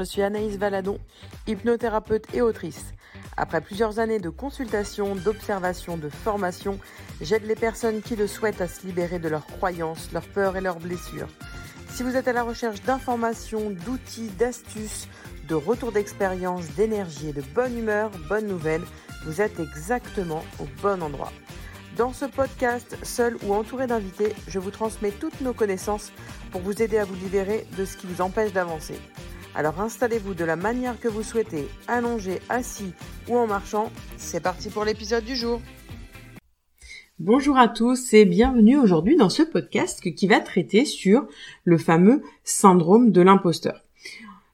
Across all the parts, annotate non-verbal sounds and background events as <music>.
je suis Anaïs Valadon, hypnothérapeute et autrice. Après plusieurs années de consultation, d'observation, de formation, j'aide les personnes qui le souhaitent à se libérer de leurs croyances, leurs peurs et leurs blessures. Si vous êtes à la recherche d'informations, d'outils, d'astuces, de retours d'expérience, d'énergie et de bonne humeur, bonne nouvelle, vous êtes exactement au bon endroit. Dans ce podcast, seul ou entouré d'invités, je vous transmets toutes nos connaissances pour vous aider à vous libérer de ce qui vous empêche d'avancer. Alors installez-vous de la manière que vous souhaitez, allongé, assis ou en marchant. C'est parti pour l'épisode du jour. Bonjour à tous et bienvenue aujourd'hui dans ce podcast qui va traiter sur le fameux syndrome de l'imposteur.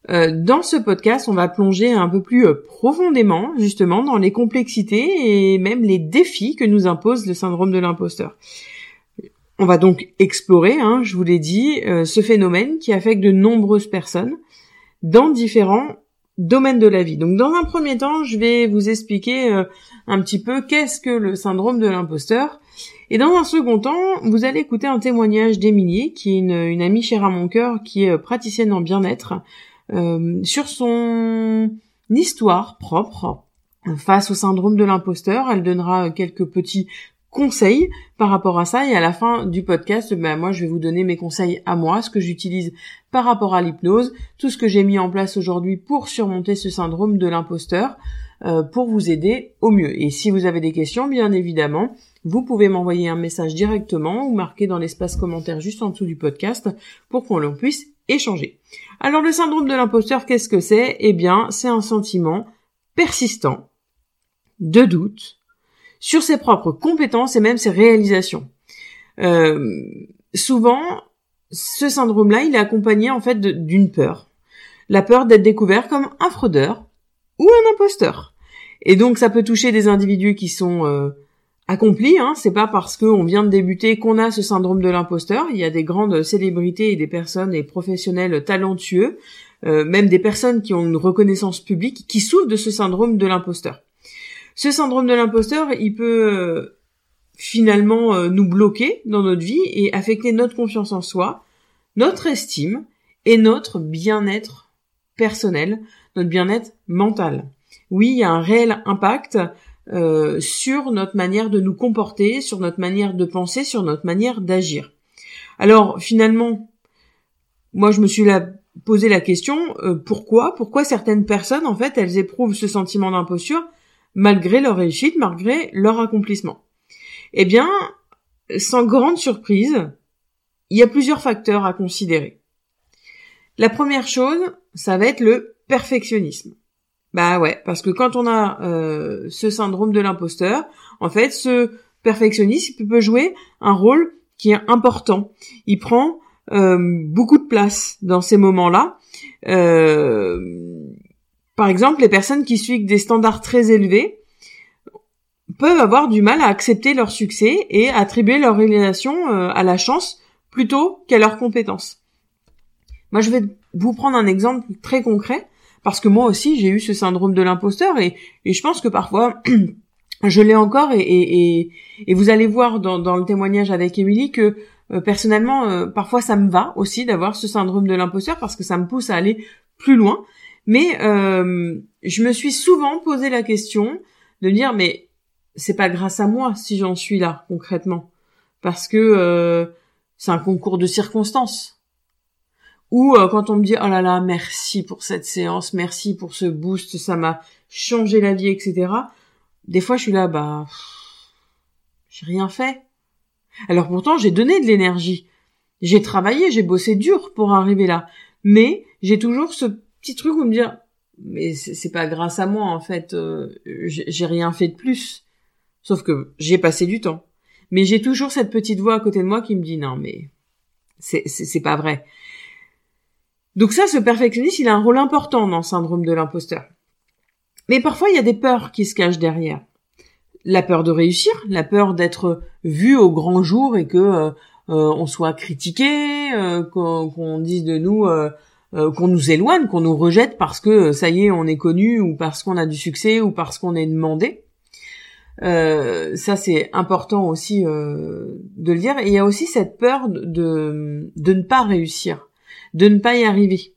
Euh, dans ce podcast, on va plonger un peu plus euh, profondément justement dans les complexités et même les défis que nous impose le syndrome de l'imposteur. On va donc explorer, hein, je vous l'ai dit, euh, ce phénomène qui affecte de nombreuses personnes dans différents domaines de la vie. Donc dans un premier temps, je vais vous expliquer un petit peu qu'est-ce que le syndrome de l'imposteur. Et dans un second temps, vous allez écouter un témoignage d'Émilie, qui est une, amie chère à mon cœur, qui est praticienne en bien-être, euh, sur son histoire propre face au syndrome de l'imposteur. Elle donnera quelques petits conseils par rapport à ça et à la fin du podcast, ben moi je vais vous donner mes conseils à moi, ce que j'utilise par rapport à l'hypnose, tout ce que j'ai mis en place aujourd'hui pour surmonter ce syndrome de l'imposteur, euh, pour vous aider au mieux. Et si vous avez des questions, bien évidemment, vous pouvez m'envoyer un message directement ou marquer dans l'espace commentaire juste en dessous du podcast pour qu'on puisse échanger. Alors le syndrome de l'imposteur, qu'est-ce que c'est? Eh bien, c'est un sentiment persistant de doute sur ses propres compétences et même ses réalisations. Euh, souvent, ce syndrome-là, il est accompagné en fait d'une peur. La peur d'être découvert comme un fraudeur ou un imposteur. Et donc ça peut toucher des individus qui sont euh, accompli. Hein. C'est pas parce qu'on vient de débuter qu'on a ce syndrome de l'imposteur. Il y a des grandes célébrités et des personnes et professionnels talentueux, euh, même des personnes qui ont une reconnaissance publique, qui souffrent de ce syndrome de l'imposteur. Ce syndrome de l'imposteur, il peut euh, finalement euh, nous bloquer dans notre vie et affecter notre confiance en soi, notre estime et notre bien-être personnel, notre bien-être mental. Oui, il y a un réel impact euh, sur notre manière de nous comporter, sur notre manière de penser, sur notre manière d'agir. Alors finalement, moi je me suis posé la question pourquoi? Pourquoi certaines personnes en fait elles éprouvent ce sentiment d'imposture malgré leur réussite, malgré leur accomplissement. Eh bien, sans grande surprise, il y a plusieurs facteurs à considérer. La première chose, ça va être le perfectionnisme. Bah ouais, parce que quand on a euh, ce syndrome de l'imposteur, en fait, ce perfectionniste peut jouer un rôle qui est important. Il prend euh, beaucoup de place dans ces moments-là. Euh, par exemple, les personnes qui suivent des standards très élevés peuvent avoir du mal à accepter leur succès et attribuer leur réalisation à la chance plutôt qu'à leurs compétences. Moi, je vais vous prendre un exemple très concret parce que moi aussi j'ai eu ce syndrome de l'imposteur et, je pense que parfois <clears throat> je l'ai encore et, vous allez voir dans, dans le témoignage avec Émilie que euh, personnellement euh, parfois ça me va aussi d'avoir ce syndrome de l'imposteur parce que ça me pousse à aller plus loin mais euh, je me suis souvent posé la question de dire mais c'est pas grâce à moi si j'en suis là concrètement parce que c'est un concours de circonstances ou euh, quand on me dit oh là là merci pour cette séance, merci pour ce boost, ça m'a changé la vie, etc. Des fois je suis là bah j'ai rien fait. Alors pourtant j'ai donné de l'énergie, j'ai travaillé, j'ai bossé dur pour arriver là, mais j'ai toujours ce petit truc où me dire mais c'est pas grâce à moi en fait, euh, j'ai rien fait de plus. Sauf que j'ai passé du temps. Mais j'ai toujours cette petite voix à côté de moi qui me dit non mais c'est pas vrai. Donc ça, ce perfectionniste, il a un rôle important dans le syndrome de l'imposteur. Mais parfois, il y a des peurs qui se cachent derrière. La peur de réussir, la peur d'être vu au grand jour et que euh, euh, on soit critiqué, euh, qu'on dise de nous, qu'on nous éloigne, qu'on nous rejette parce que ça y est, on est connu ou parce qu'on a du succès ou parce qu'on est demandé. ça c'est important aussi de le dire. Et il y a aussi cette peur de, de ne pas réussir de ne pas y arriver.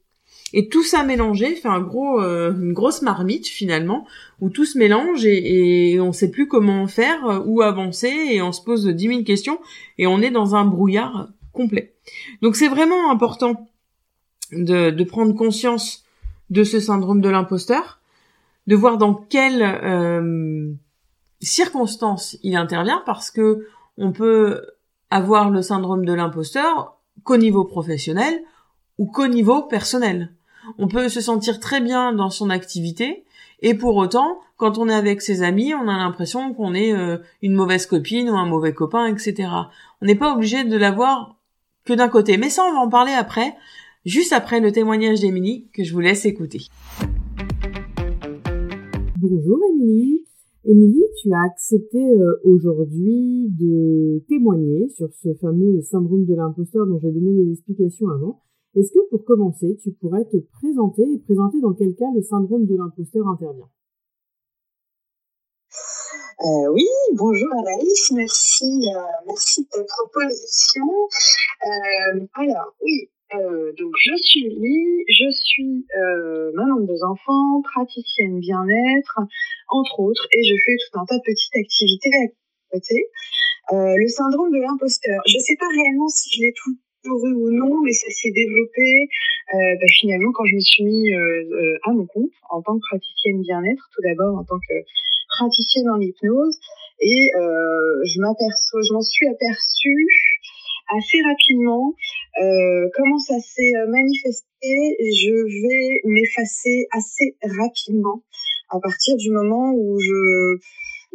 Et tout ça mélangé fait un gros, euh, une grosse marmite finalement, où tout se mélange et, et on sait plus comment faire, euh, où avancer, et on se pose dix mille questions, et on est dans un brouillard complet. Donc c'est vraiment important de, de, prendre conscience de ce syndrome de l'imposteur, de voir dans quelles euh, circonstances il intervient, parce que on peut avoir le syndrome de l'imposteur qu'au niveau professionnel ou qu'au niveau personnel. On peut se sentir très bien dans son activité et pour autant, quand on est avec ses amis, on a l'impression qu'on est euh, une mauvaise copine ou un mauvais copain, etc. On n'est pas obligé de l'avoir que d'un côté. Mais ça, on va en parler après, juste après le témoignage d'Émilie que je vous laisse écouter. Bonjour Émilie. Émilie, tu as accepté euh, aujourd'hui de témoigner sur ce fameux syndrome de l'imposteur dont j'ai donné les explications avant. Est-ce que pour commencer, tu pourrais te présenter et présenter dans quel cas le syndrome de l'imposteur intervient? Euh, oui, bonjour Anaïs, merci, euh, merci de ta proposition. Euh, alors, oui, euh, donc je suis Lily, je suis euh, maman de deux enfants, praticienne bien-être, entre autres, et je fais tout un tas de petites activités à côté. Euh, le syndrome de l'imposteur, je ne sais pas réellement si je l'ai tout eu ou non, mais ça s'est développé euh, bah, finalement quand je me suis mis euh, à mon compte en tant que praticienne bien-être, tout d'abord en tant que praticienne en hypnose, et je m'aperçois, je m'en suis aperçue assez rapidement euh, comment ça s'est manifesté. Je vais m'effacer assez rapidement à partir du moment où je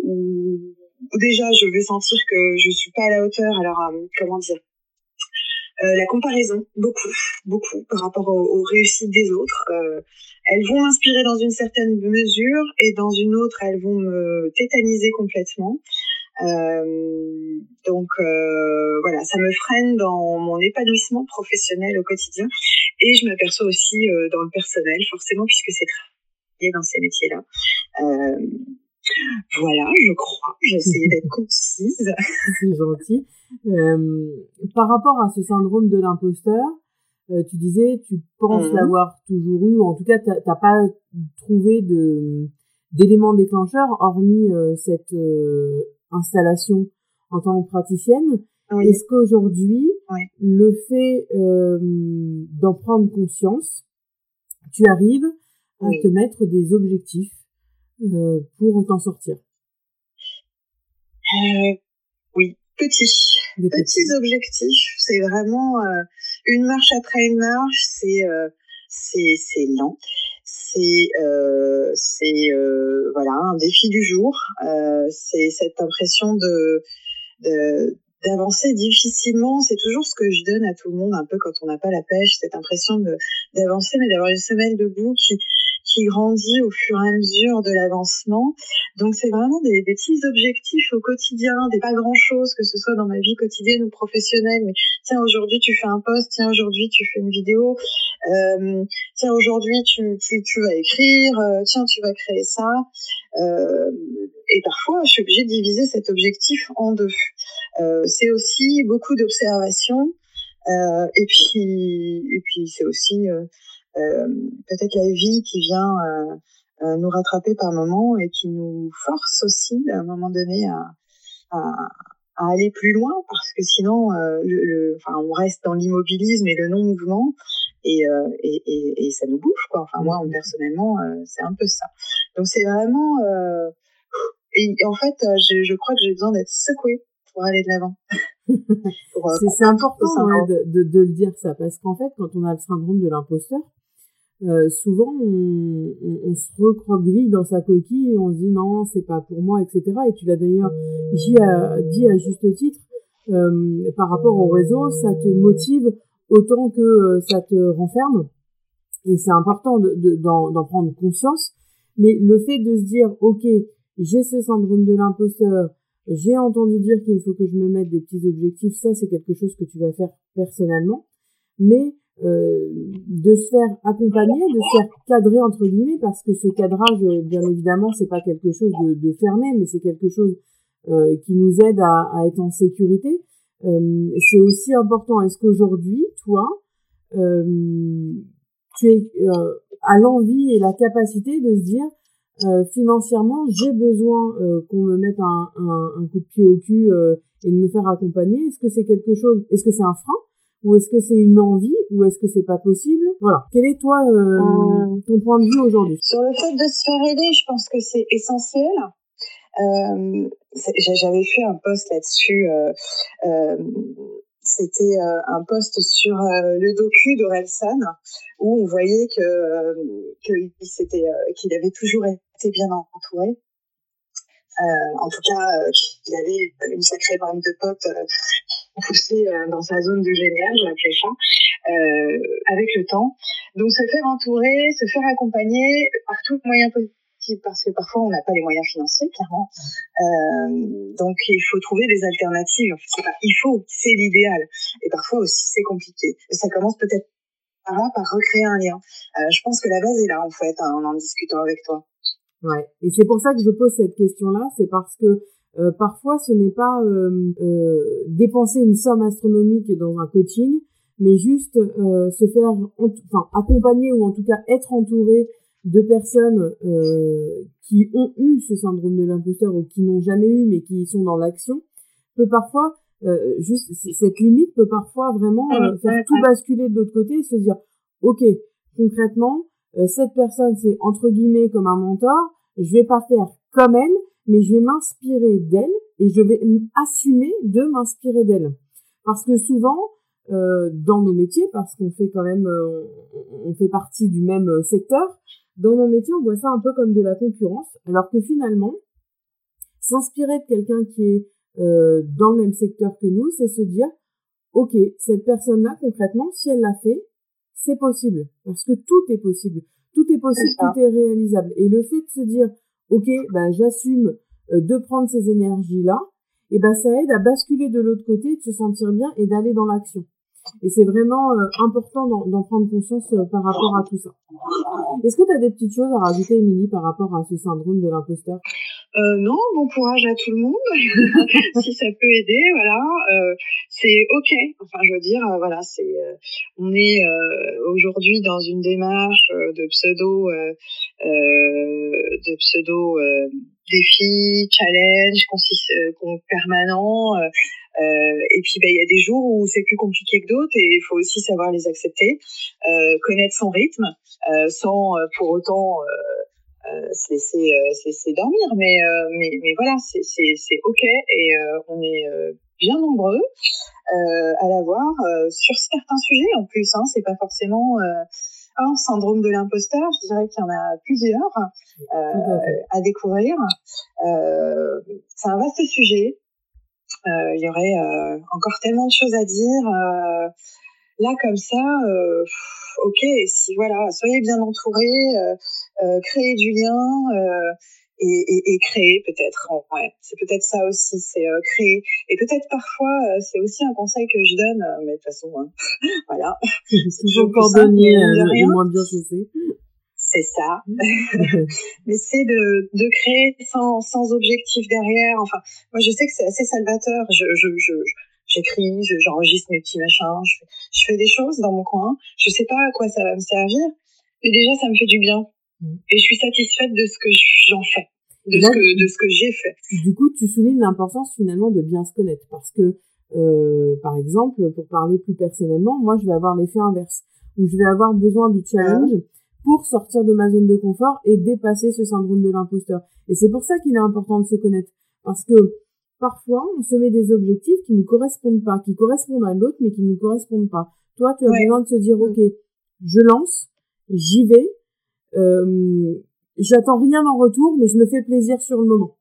où, déjà je vais sentir que je suis pas à la hauteur. Alors comment dire euh, la comparaison, beaucoup, beaucoup, par rapport aux, réussites des autres. Euh, elles vont m'inspirer dans une certaine mesure et dans une autre, elles vont me tétaniser complètement. Euh, donc euh, voilà, ça me freine dans mon épanouissement professionnel au quotidien et je m'aperçois aussi euh, dans le personnel, forcément, puisque c'est très dans ces métiers-là. voilà, je crois. J'ai essayé d'être <laughs> concise. C'est gentil. Euh, par rapport à ce syndrome de l'imposteur, euh, tu disais, tu penses mhm. l'avoir toujours eu, ou en tout cas, t'as pas trouvé de d'éléments déclencheurs, hormis euh, cette installation en tant que praticienne. Est-ce qu'aujourd'hui, le fait d'en prendre conscience, tu arrives à te mettre des objectifs pour t'en sortir? Oui, petit petits objectifs. C'est vraiment euh, une marche après une marche. C'est euh, c'est c'est lent. C'est euh, euh, voilà un défi du jour. c'est cette impression de de d'avancer difficilement, c'est toujours ce que je donne à tout le monde, un peu quand on n'a pas la pêche, cette impression de d'avancer, mais d'avoir une semelle debout qui qui grandit au fur et à mesure de l'avancement. Donc c'est vraiment des, petits objectifs au quotidien, des pas grand chose, que ce soit dans ma vie quotidienne ou professionnelle. Mais tiens aujourd'hui tu fais un post, tiens aujourd'hui tu fais une vidéo, euh, tiens aujourd'hui tu, tu, vas écrire, euh, tiens tu vas créer ça. Euh, et parfois je suis obligée de diviser cet objectif en deux. C'est aussi beaucoup d'observation. Et puis, et puis c'est aussi peut-être la vie qui vient euh, euh, nous rattraper par moment et qui nous force aussi à un moment donné à, à, à aller plus loin parce que sinon le, enfin, on reste dans l'immobilisme et le non-mouvement et, et, et, et, ça nous bouffe quoi. Enfin moi personnellement c'est un peu ça. Donc c'est vraiment et, en fait je, je crois que j'ai besoin d'être secouée pour aller de l'avant. <laughs> c'est important de, de, de, le dire ça parce qu'en fait quand on a le syndrome de l'imposteur euh, souvent on, se recroqueville dans sa coquille on se dit non c'est pas pour moi etc et tu l'as d'ailleurs dit à, juste titre euh, par rapport au réseau ça te motive autant que euh, ça te renferme. Et c'est important d'en de, d'en prendre conscience. Mais le fait de se dire ok j'ai ce syndrome de l'imposteur j'ai entendu dire qu'il faut que je me mette des petits objectifs ça c'est quelque chose que tu vas faire personnellement. Mais euh, de se faire accompagner, de se faire cadrer entre guillemets, parce que ce cadrage, euh, bien évidemment, c'est pas quelque chose de, de fermé, mais c'est quelque chose euh, qui nous aide à, à, être en sécurité. Euh, c'est aussi important. Est-ce qu'aujourd'hui, toi, tu es euh, à l'envie et la capacité de se dire euh, financièrement j'ai besoin euh, qu'on me mette un, un, un, coup de pied au cul et de me faire accompagner? Est-ce que c'est quelque chose Est-ce que c'est un frein ou est-ce que c'est une envie ou est-ce que c'est pas possible? Voilà. Quel est toi ton point de vue aujourd'hui? Sur le fait de se faire aider, je pense que c'est essentiel. Euh, J'avais fait un post là-dessus. Euh, euh, c'était euh, un post sur euh, le docu d'Orelsan où on voyait que qu'il s'était qu'il avait toujours été bien entouré. en tout cas, qu'il avait une sacrée bande de potes poussés dans sa zone de génial, je l'appelais ça, avec le temps. Donc se faire entourer, se faire accompagner par tout moyen possible parce que parfois on n'a pas les moyens financiers, clairement. Euh, donc il faut trouver des alternatives. il faut, c'est l'idéal. Et parfois aussi c'est compliqué. ça commence peut-être par là, par recréer un lien. Euh, je pense que la base est là en fait, hein, en en discutant avec toi. Ouais. Et c'est pour ça que je pose cette question-là, c'est parce que euh, parfois ce n'est pas euh, euh, dépenser une somme astronomique dans un coaching, mais juste euh, se faire enfin accompagner ou en tout cas être entouré de personnes euh, qui ont eu ce syndrome de l'imposteur ou qui n'ont jamais eu mais qui sont dans l'action peut parfois euh, juste cette limite peut parfois vraiment euh, faire tout basculer de l'autre côté et se dire ok concrètement cette personne c'est entre guillemets comme un mentor je vais pas faire comme elle mais je vais m'inspirer d'elle et je vais assumer de m'inspirer d'elle. Parce que souvent dans nos métiers parce qu'on fait quand même on fait partie du même secteur dans mon métier, on voit ça un peu comme de la concurrence, alors que finalement, s'inspirer de quelqu'un qui est euh, dans le même secteur que nous, c'est se dire, ok, cette personne-là, concrètement, si elle l'a fait, c'est possible, parce que tout est possible, tout est possible, tout est réalisable. Et le fait de se dire, ok, ben j'assume euh, de prendre ces énergies-là, et ben ça aide à basculer de l'autre côté, de se sentir bien et d'aller dans l'action. Et c'est vraiment euh, important d'en prendre conscience euh, par rapport à tout ça. Est-ce que tu as des petites choses à rajouter, Émilie, par rapport à ce syndrome de l'imposteur? Euh, non, bon courage à tout le monde. <laughs> si ça peut aider, voilà, euh, c'est ok. Enfin, je veux dire, euh, voilà, c'est, on est aujourd'hui dans une démarche de pseudo, de pseudo défi, challenge, consiste, permanent. et puis, bah, il y a des jours où c'est plus compliqué que d'autres et il faut aussi savoir les accepter, connaître son rythme, sans pour autant euh, se laisser euh, se laisser dormir. Mais euh, mais mais voilà c'est c'est c'est ok et on est bien nombreux à l'avoir sur certains sujets. En plus hein c'est pas forcément un syndrome de l'imposteur. Je dirais qu'il y en a plusieurs à découvrir. C'est un vaste sujet. Il y aurait encore tellement de choses à dire là comme ça ok, si voilà, soyez bien entourés, euh, euh, créez du lien euh, et, et, et, créer peut-être. Ouais, c'est peut-être ça aussi, c'est créer. Et peut-être parfois, c'est aussi un conseil que je donne, mais de toute façon, hein, <laughs> voilà. <laughs> Toujours cordonnier, euh, moins bien sais. C'est ça. <laughs> mais c'est de, de créer sans, sans objectif derrière. Enfin, moi, je sais que c'est assez salvateur. Je, je, je, j'écris, j'enregistre mes petits machins, je, je, fais des choses dans mon coin. Je sais pas à quoi ça va me servir, mais déjà ça me fait du bien. Mm. Et je suis satisfaite de ce que j'en fais, de, ce que, de ce que j'ai fait. Du coup, tu soulignes l'importance finalement de bien se connaître, parce que euh, par exemple, pour parler plus personnellement, moi je vais avoir l'effet inverse, où je vais avoir besoin du challenge. pour sortir de ma zone de confort et dépasser ce syndrome de l'imposteur. Et c'est pour ça qu'il est important de se connaître. Parce que parfois, on se met des objectifs qui ne correspondent pas, qui correspondent à l'autre, mais qui ne correspondent pas. Toi, tu as besoin de se dire, OK, je lance, j'y vais, euh, j'attends rien en retour, mais je me fais plaisir sur le moment.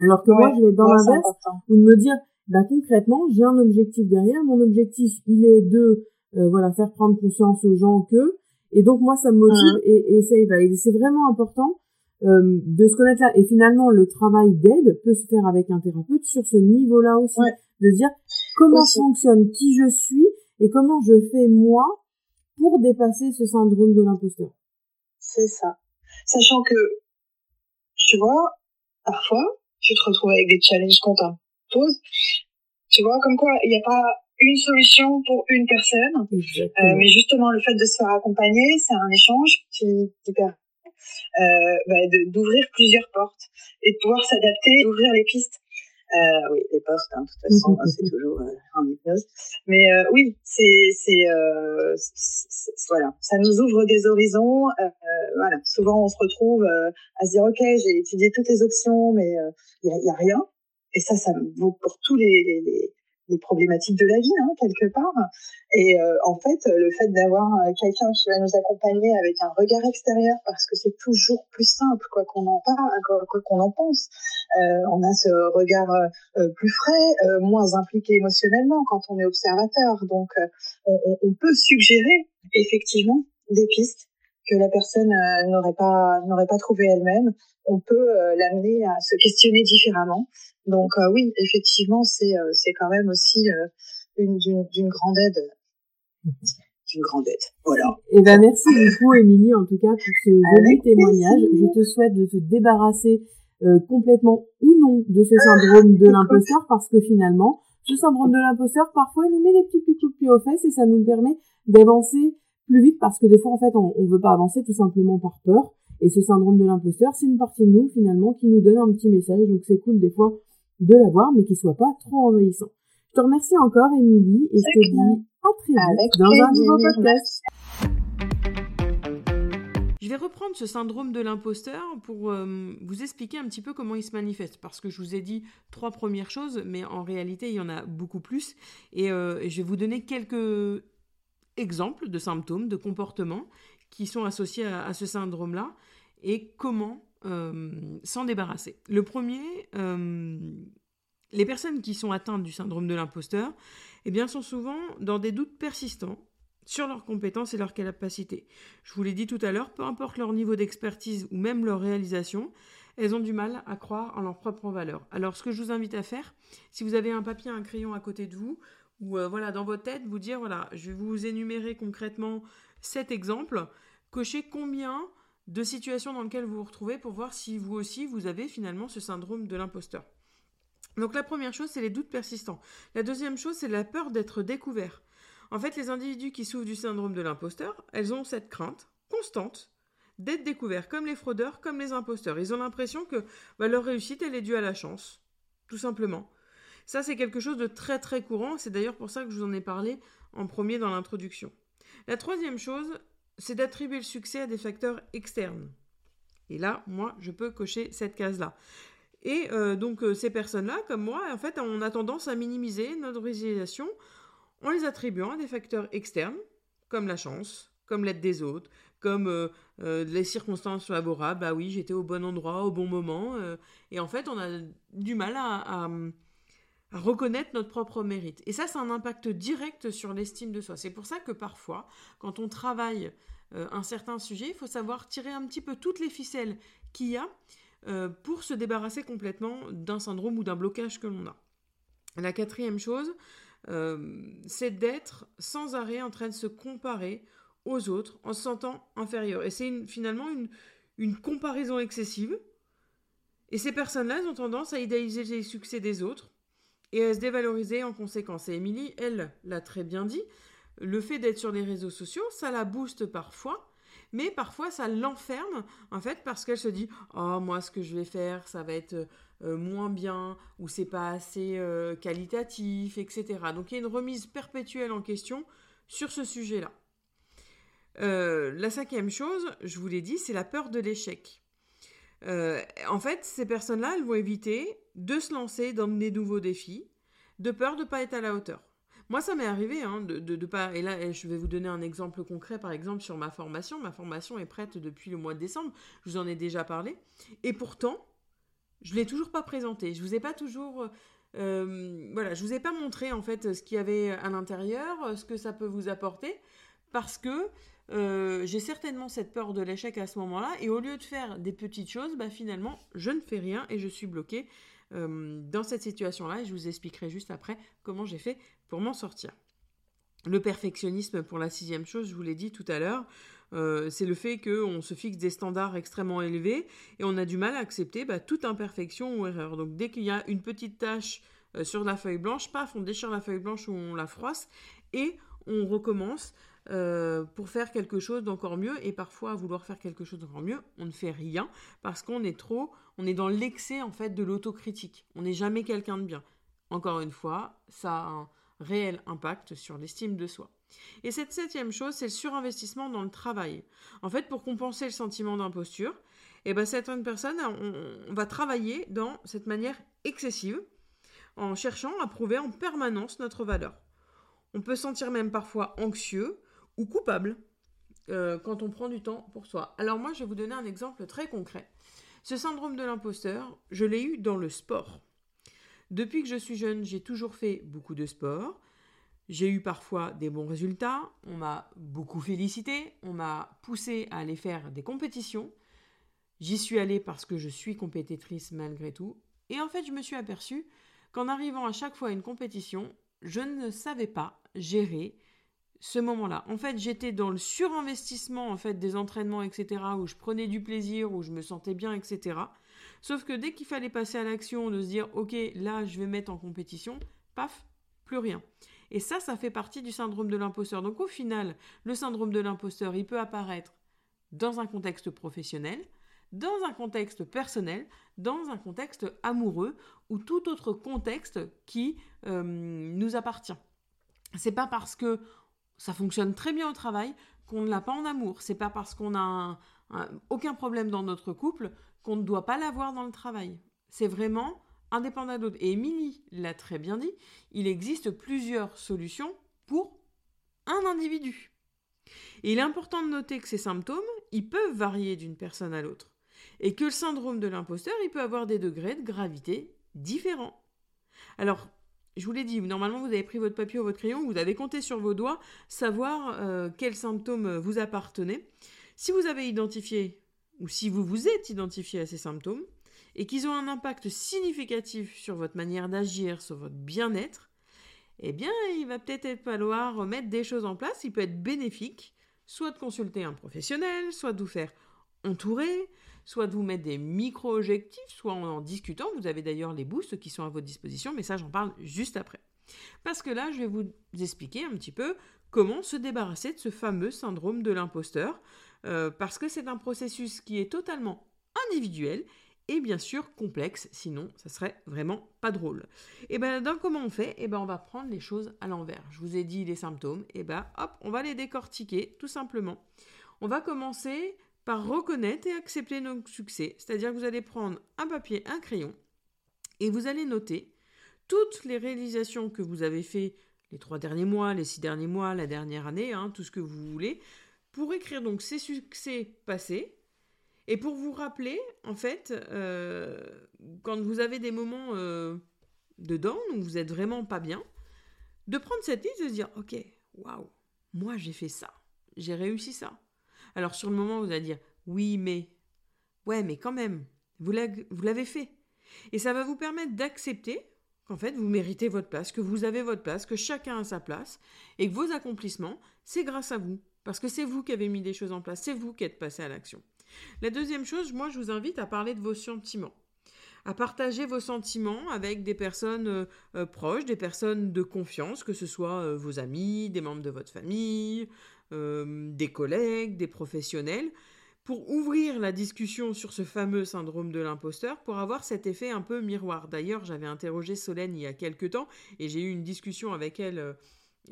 Alors que moi, je vais dans l'inverse, ou de me dire, bah, concrètement, j'ai un objectif derrière. Mon objectif, il est de, euh, voilà, faire prendre conscience aux gens que, et donc moi, ça me motive, et, et ça y va. Et c'est vraiment important euh, de se connaître là. Et finalement, le travail d'aide peut se faire avec un thérapeute sur ce niveau-là aussi. De dire comment fonctionne, qui je suis et comment je fais moi pour dépasser ce syndrome de l'imposteur. C'est ça. Sachant que, tu vois, parfois, tu te retrouves avec des challenges qu'on t'impose. Tu vois, comme quoi, il n'y a pas une solution pour une personne. Euh, mais justement, le fait de se faire accompagner, c'est un échange qui, qui permet bah, d'ouvrir plusieurs portes et de pouvoir s'adapter, d'ouvrir les pistes. Euh, oui, les portes, hein, de toute façon, <laughs> c'est toujours euh, en hypnose. Mais euh, oui, c'est, c'est, euh, voilà, ça nous ouvre des horizons. Euh, voilà, souvent on se retrouve à se dire, ok, j'ai étudié toutes les options, mais il y a, y, a, rien. Et ça, ça vaut pour tous les, les, les problématiques de la vie hein, quelque part. Et euh, en fait, le fait d'avoir euh, quelqu'un qui va nous accompagner avec un regard extérieur, parce que c'est toujours plus simple, quoi qu'on en parle, quoi qu'on en pense. Euh, on a ce regard plus frais, moins impliqué émotionnellement quand on est observateur. Donc, on, on, peut suggérer effectivement des pistes que la personne n'aurait pas n'aurait pas trouvé elle-même. On peut l'amener à se questionner différemment donc euh, oui, effectivement, c'est euh, c'est quand même aussi euh, une d'une grande aide. D'une grande aide. Voilà. Et ben merci beaucoup <laughs> Émilie en tout cas pour ce joli témoignage. Je te souhaite de te débarrasser complètement ou non de ce syndrome de <laughs> l'imposteur parce que finalement, ce syndrome de l'imposteur, parfois, il nous met des petits coups de pied aux fesses et ça nous permet d'avancer plus vite parce que des fois, en fait, on ne veut pas avancer tout simplement par peur. Et ce syndrome de l'imposteur, c'est une partie de nous, finalement, qui nous donne un petit message. Donc, c'est cool, des fois, de l'avoir, mais qu'il soit pas trop envahissant. Je te remercie encore, Émilie, et je te dis à très vite dans un nouveau podcast. Je vais reprendre ce syndrome de l'imposteur pour euh, vous expliquer un petit peu comment il se manifeste. Parce que je vous ai dit trois premières choses, mais en réalité, il y en a beaucoup plus. Et euh, je vais vous donner quelques exemples de symptômes, de comportements qui sont associés à ce syndrome-là et comment euh, s'en débarrasser. Le premier, euh, les personnes qui sont atteintes du syndrome de l'imposteur, eh bien, sont souvent dans des doutes persistants sur leurs compétences et leurs capacités. Je vous l'ai dit tout à l'heure, peu importe leur niveau d'expertise ou même leur réalisation, elles ont du mal à croire en leur propre valeur. Alors, ce que je vous invite à faire, si vous avez un papier, un crayon à côté de vous, ou euh, voilà, dans votre tête, vous dire voilà, je vais vous énumérer concrètement cet exemple, cochez combien de situations dans lesquelles vous vous retrouvez pour voir si vous aussi vous avez finalement ce syndrome de l'imposteur. Donc la première chose, c'est les doutes persistants. La deuxième chose, c'est la peur d'être découvert. En fait, les individus qui souffrent du syndrome de l'imposteur, elles ont cette crainte constante d'être découverts, comme les fraudeurs, comme les imposteurs. Ils ont l'impression que bah, leur réussite, elle est due à la chance, tout simplement. Ça, c'est quelque chose de très très courant. C'est d'ailleurs pour ça que je vous en ai parlé en premier dans l'introduction. La troisième chose, c'est d'attribuer le succès à des facteurs externes. Et là, moi, je peux cocher cette case-là. Et euh, donc, euh, ces personnes-là, comme moi, en fait, on a tendance à minimiser notre réalisation en les attribuant à des facteurs externes, comme la chance, comme l'aide des autres, comme euh, les circonstances favorables. Ah oui, j'étais au bon endroit, au bon moment. et en fait, on a du mal à reconnaître notre propre mérite. Et ça, c'est un impact direct sur l'estime de soi. C'est pour ça que parfois, quand on travaille euh, un certain sujet, il faut savoir tirer un petit peu toutes les ficelles qu'il y a euh, pour se débarrasser complètement d'un syndrome ou d'un blocage que l'on a. La quatrième chose, euh, c'est d'être sans arrêt en train de se comparer aux autres en se sentant inférieur. Et c'est finalement une, une comparaison excessive. Et ces personnes-là, elles ont tendance à idéaliser les succès des autres et à se dévaloriser en conséquence. Et Émilie, elle, l'a très bien dit, le fait d'être sur les réseaux sociaux, ça la booste parfois, mais parfois ça l'enferme, en fait, parce qu'elle se dit Oh, moi, ce que je vais faire, ça va être euh, moins bien, ou c'est pas assez euh, qualitatif, etc. Donc il y a une remise perpétuelle en question sur ce sujet-là. Euh, la cinquième chose, je vous l'ai dit, c'est la peur de l'échec. en fait, ces personnes-là, elles vont éviter de se lancer dans des nouveaux défis, de peur de ne pas être à la hauteur. Moi, ça m'est arrivé hein, de, pas. Et là, je vais vous donner un exemple concret, par exemple, sur ma formation. Ma formation est prête depuis le mois de décembre. Je vous en ai déjà parlé. Et pourtant, je ne l'ai toujours pas présentée. Je vous ai pas toujours. Euh, voilà, je vous ai pas montré en fait ce qu'il y avait à l'intérieur, ce que ça peut vous apporter, parce que euh, j'ai certainement cette peur de l'échec à ce moment-là, et au lieu de faire des petites choses, bah, finalement, je ne fais rien et je suis bloquée euh, dans cette situation-là et je vous expliquerai juste après comment j'ai fait pour m'en sortir. Le perfectionnisme pour la sixième chose, je vous l'ai dit tout à l'heure, euh, c'est le fait qu'on se fixe des standards extrêmement élevés et on a du mal à accepter bah, toute imperfection ou erreur. Donc dès qu'il y a une petite tâche euh, sur la feuille blanche, paf, on déchire la feuille blanche ou on la froisse et on recommence euh, pour faire quelque chose d'encore mieux. Et parfois, à vouloir faire quelque chose d'encore mieux, on ne fait rien parce qu'on est trop, on est dans l'excès en fait de l'autocritique. On n'est jamais quelqu'un de bien. Encore une fois, ça a un réel impact sur l'estime de soi. Et cette septième chose, c'est le surinvestissement dans le travail. En fait, pour compenser le sentiment d'imposture, eh ben, certaines personnes, on, va travailler dans cette manière excessive, en cherchant à prouver en permanence notre valeur. On peut sentir même parfois anxieux ou coupable euh, quand on prend du temps pour soi. Alors moi, je vais vous donner un exemple très concret. Ce syndrome de l'imposteur, je l'ai eu dans le sport. Depuis que je suis jeune, j'ai toujours fait beaucoup de sport. J'ai eu parfois des bons résultats, on m'a beaucoup félicité, on m'a poussé à aller faire des compétitions. J'y suis allée parce que je suis compétitrice malgré tout. Et en fait, je me suis aperçue qu'en arrivant à chaque fois à une compétition, je ne savais pas gérer ce moment-là. En fait, j'étais dans le surinvestissement en fait des entraînements, etc., où je prenais du plaisir, où je me sentais bien, etc. Sauf que dès qu'il fallait passer à l'action, de se dire, ok, là, je vais mettre en compétition, paf, plus rien. Et ça, ça fait partie du syndrome de l'imposteur. Donc au final, le syndrome de l'imposteur, il peut apparaître dans un contexte professionnel, dans un contexte personnel, dans un contexte amoureux ou tout autre contexte qui euh, nous appartient. C'est pas parce que ça fonctionne très bien au travail qu'on ne l'a pas en amour. C'est pas parce qu'on a aucun problème dans notre couple qu'on ne doit pas l'avoir dans le travail. C'est vraiment indépendant d'autres. Et Émilie l'a très bien dit, il existe plusieurs solutions pour un individu. Et il est important de noter que ces symptômes, ils peuvent varier d'une personne à l'autre. Et que le syndrome de l'imposteur, il peut avoir des degrés de gravité différents. Alors, je vous l'ai dit, normalement vous avez pris votre papier ou votre crayon, vous avez compté sur vos doigts, savoir euh, quels symptômes vous appartenez. Si vous avez identifié, ou si vous vous êtes identifié à ces symptômes, et qu'ils ont un impact significatif sur votre manière d'agir, sur votre bien-être, eh bien, il va peut-être falloir mettre des choses en place. Il peut être bénéfique, soit de consulter un professionnel, soit de vous faire entourer, soit de vous mettre des micro-objectifs, soit en, discutant. Vous avez d'ailleurs les boosts qui sont à votre disposition, mais ça, j'en parle juste après. Parce que là, je vais vous expliquer un petit peu comment se débarrasser de ce fameux syndrome de l'imposteur, euh, parce que c'est un processus qui est totalement individuel et bien sûr complexe, sinon ça serait vraiment pas drôle. Et ben dans comment on fait? Et ben on va prendre les choses à l'envers. Je vous ai dit les symptômes, et ben hop, on va les décortiquer tout simplement. On va commencer par reconnaître et accepter nos succès, c'est-à-dire que vous allez prendre un papier, un crayon et vous allez noter toutes les réalisations que vous avez fait les trois derniers mois, les six derniers mois, la dernière année, hein, tout ce que vous voulez, pour écrire donc ces succès passés et pour vous rappeler, en fait, euh, quand vous avez des moments euh, dedans où vous êtes vraiment pas bien, de prendre cette liste et de se dire, ok, waouh, moi j'ai fait ça, j'ai réussi ça. Alors sur le moment, vous allez dire, oui, mais, ouais, mais quand même, vous l'avez fait. Et ça va vous permettre d'accepter qu'en fait, vous méritez votre place, que vous avez votre place, que chacun a sa place, et que vos accomplissements, c'est grâce à vous. Parce que c'est vous qui avez mis des choses en place, c'est vous qui êtes passé à l'action. La deuxième chose, moi je vous invite à parler de vos sentiments à partager vos sentiments avec des personnes euh, euh, proches, des personnes de confiance, que ce soit euh, vos amis, des membres de votre famille, des collègues, des professionnels, pour ouvrir la discussion sur ce fameux syndrome de l'imposteur, pour avoir cet effet un peu miroir. D'ailleurs, j'avais interrogé Solène il y a quelque temps et j'ai eu une discussion avec elle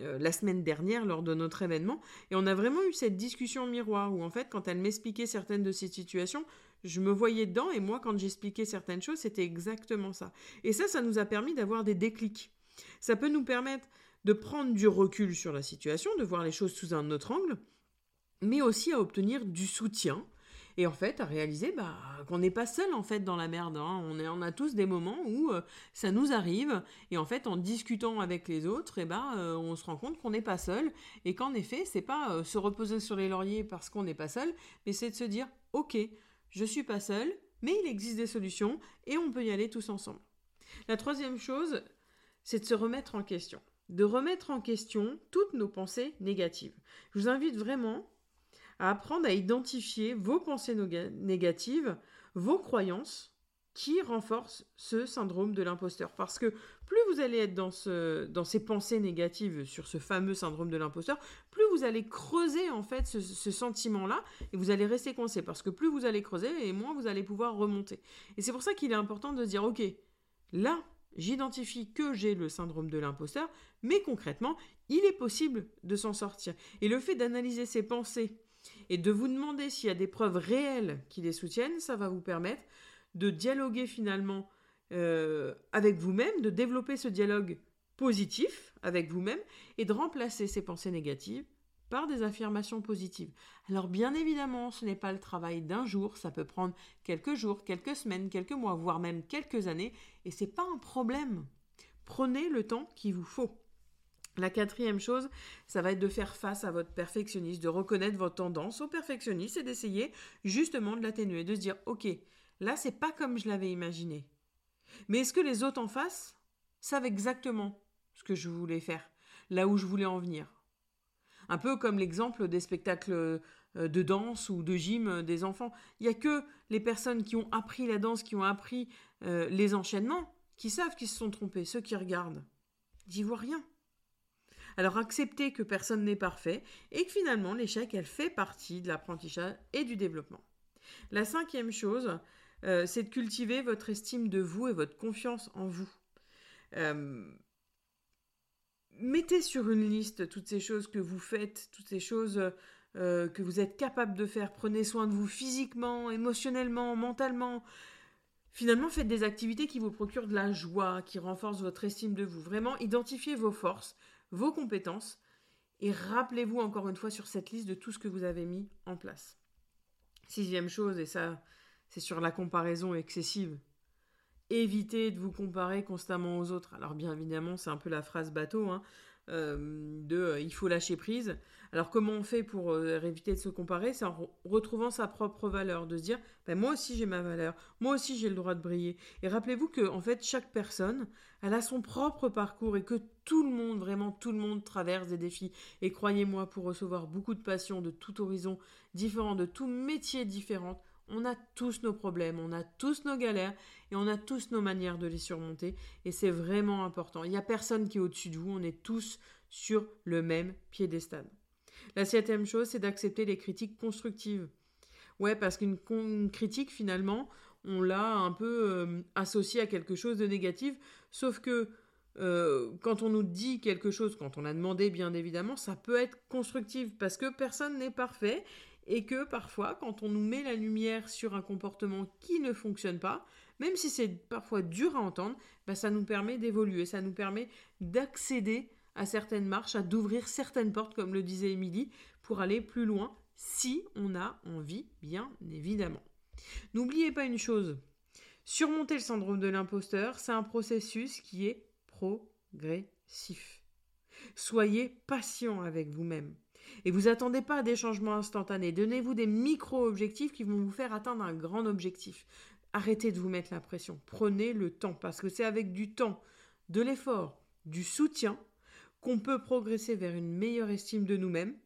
euh, la semaine dernière lors de notre événement et on a vraiment eu cette discussion miroir où en fait quand elle m'expliquait certaines de ces situations je me voyais dedans et moi quand j'expliquais certaines choses c'était exactement ça et ça ça nous a permis d'avoir des déclics ça peut nous permettre de prendre du recul sur la situation de voir les choses sous un autre angle mais aussi à obtenir du soutien et en fait à réaliser bah, qu'on n'est pas seul en fait dans la merde. Hein. On, a tous des moments où euh, ça nous arrive et en fait en discutant avec les autres, et eh ben euh, on se rend compte qu'on n'est pas seul et qu'en effet c'est pas euh, se reposer sur les lauriers parce qu'on n'est pas seul, mais c'est de se dire ok je suis pas seul, mais il existe des solutions et on peut y aller tous ensemble. La troisième chose, c'est de se remettre en question de remettre en question toutes nos pensées négatives. Je vous invite vraiment à apprendre à identifier vos pensées négatives, vos croyances, qui renforce ce syndrome de l'imposteur. Parce que plus vous allez être dans, ce, dans ces pensées négatives sur ce fameux syndrome de l'imposteur, plus vous allez creuser en fait ce, ce sentiment-là et vous allez rester coincé. Parce que plus vous allez creuser et moins vous allez pouvoir remonter. Et c'est pour ça qu'il est important de se dire, ok, là, J'identifie que j'ai le syndrome de l'imposteur, mais concrètement, il est possible de s'en sortir. Et le fait d'analyser ses pensées et de vous demander s'il y a des preuves réelles qui les soutiennent, ça va vous permettre de dialoguer finalement euh, avec vous-même, de développer ce dialogue positif avec vous-même et de remplacer ces pensées négatives par des affirmations positives. Alors bien évidemment, ce n'est pas le travail d'un jour, ça peut prendre quelques jours, quelques semaines, quelques mois, voire même quelques années, et c'est pas un problème. Prenez le temps qu'il vous faut. La quatrième chose, ça va être de faire face à votre perfectionniste, de reconnaître votre tendance au perfectionnisme et d'essayer justement de l'atténuer, de se dire OK, Là, c'est pas comme je l'avais imaginé. Mais est-ce que les autres en face savent exactement ce que je voulais faire, là où je voulais en venir? Un peu comme l'exemple des spectacles euh, de danse ou de gym des enfants. Il n'y a que les personnes qui ont appris la danse, qui ont appris euh, les enchaînements, qui savent qu'ils se sont trompés, ceux qui regardent. J'y vois rien. Alors acceptez que personne n'est parfait et que finalement l'échec, elle fait partie de l'apprentissage et du développement. La cinquième chose, euh, c'est de cultiver votre estime de vous et votre confiance en vous. Euh, mettez sur une liste toutes ces choses que vous faites, toutes ces choses euh, que vous êtes capable de faire. Prenez soin de vous physiquement, émotionnellement, mentalement. Finalement, faites des activités qui vous procurent de la joie, qui renforcent votre estime de vous. Vraiment, identifiez vos forces, vos compétences et rappelez-vous encore une fois sur cette liste de tout ce que vous avez mis en place. Sixième chose, et ça, c'est sur la comparaison excessive. Évitez de vous comparer constamment aux autres. Alors bien évidemment, c'est un peu la phrase bateau hein, euh, de euh, il faut lâcher prise. Alors comment on fait pour euh, éviter de se comparer? C'est en retrouvant sa propre valeur, de se dire ben, moi aussi j'ai ma valeur, moi aussi j'ai le droit de briller. Et rappelez-vous que en fait chaque personne, elle a son propre parcours et que tout le monde, vraiment tout le monde traverse des défis. Et croyez-moi, pour recevoir beaucoup de passion de tout horizon différent, de tout métier différent, on a tous nos problèmes, on a tous nos galères et on a tous nos manières de les surmonter et c'est vraiment important. Il n'y a personne qui est au-dessus de vous, on est tous sur le même piédestal. La septième chose, c'est d'accepter les critiques constructives. Ouais, parce qu'une critique, finalement, on l'a un peu euh, associée à quelque chose de négatif, sauf que euh, quand on nous dit quelque chose, quand on a demandé bien évidemment, ça peut être constructif parce que personne n'est parfait et que parfois, quand on nous met la lumière sur un comportement qui ne fonctionne pas, même si c'est parfois dur à entendre, bah, ça nous permet d'évoluer, ça nous permet d'accéder à certaines marches, à d'ouvrir certaines portes, comme le disait Émilie, pour aller plus loin, si on a envie, bien évidemment. N'oubliez pas une chose, surmonter le syndrome de l'imposteur, c'est un processus qui est progressif. Soyez patient avec vous-même. Et vous attendez pas à des changements instantanés. Donnez-vous des micro-objectifs qui vont vous faire atteindre un grand objectif. Arrêtez de vous mettre la pression. Prenez le temps parce que c'est avec du temps, de l'effort, du soutien qu'on peut progresser vers une meilleure estime de nous-mêmes,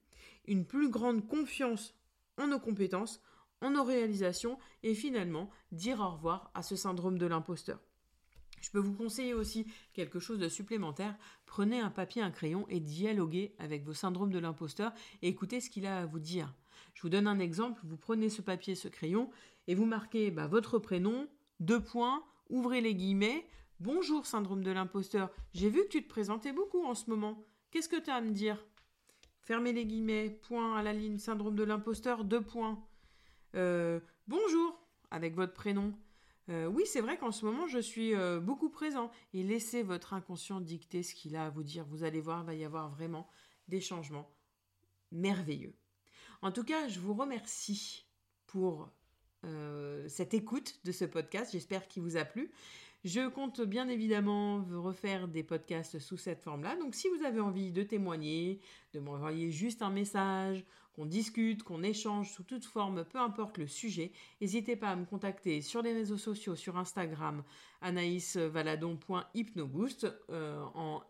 une plus grande confiance en nos compétences, en nos réalisations et finalement dire au revoir à ce syndrome de l'imposteur. Je peux vous conseiller aussi quelque chose de supplémentaire. Prenez un papier, un crayon et dialoguez avec vos syndromes de l'imposteur et écoutez ce qu'il a à vous dire. Je vous donne un exemple. Vous prenez ce papier, ce crayon et vous marquez bah, votre prénom, deux points, ouvrez les guillemets. Bonjour syndrome de l'imposteur. J'ai vu que tu te présentais beaucoup en ce moment. Qu'est-ce que tu as à me dire? Fermez les guillemets, point à la ligne, syndrome de l'imposteur, deux points. Euh, bonjour avec votre prénom. Euh, oui, c'est vrai qu'en ce moment, je suis euh, beaucoup présent. Et laissez votre inconscient dicter ce qu'il a à vous dire. Vous allez voir, il va y avoir vraiment des changements merveilleux. En tout cas, je vous remercie pour euh, cette écoute de ce podcast. J'espère qu'il vous a plu. Je compte bien évidemment refaire des podcasts sous cette forme-là. Donc si vous avez envie de témoigner, de m'envoyer juste un message, qu'on discute, qu'on échange sous toute forme, peu importe le sujet, n'hésitez pas à me contacter sur les réseaux sociaux, sur Instagram, anaïsvaladon.hypnoboost, euh, en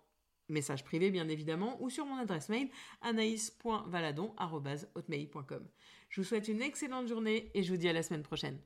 message privé bien évidemment, ou sur mon adresse mail anaïs.valadon.hotmail.com. Je vous souhaite une excellente journée et je vous dis à la semaine prochaine.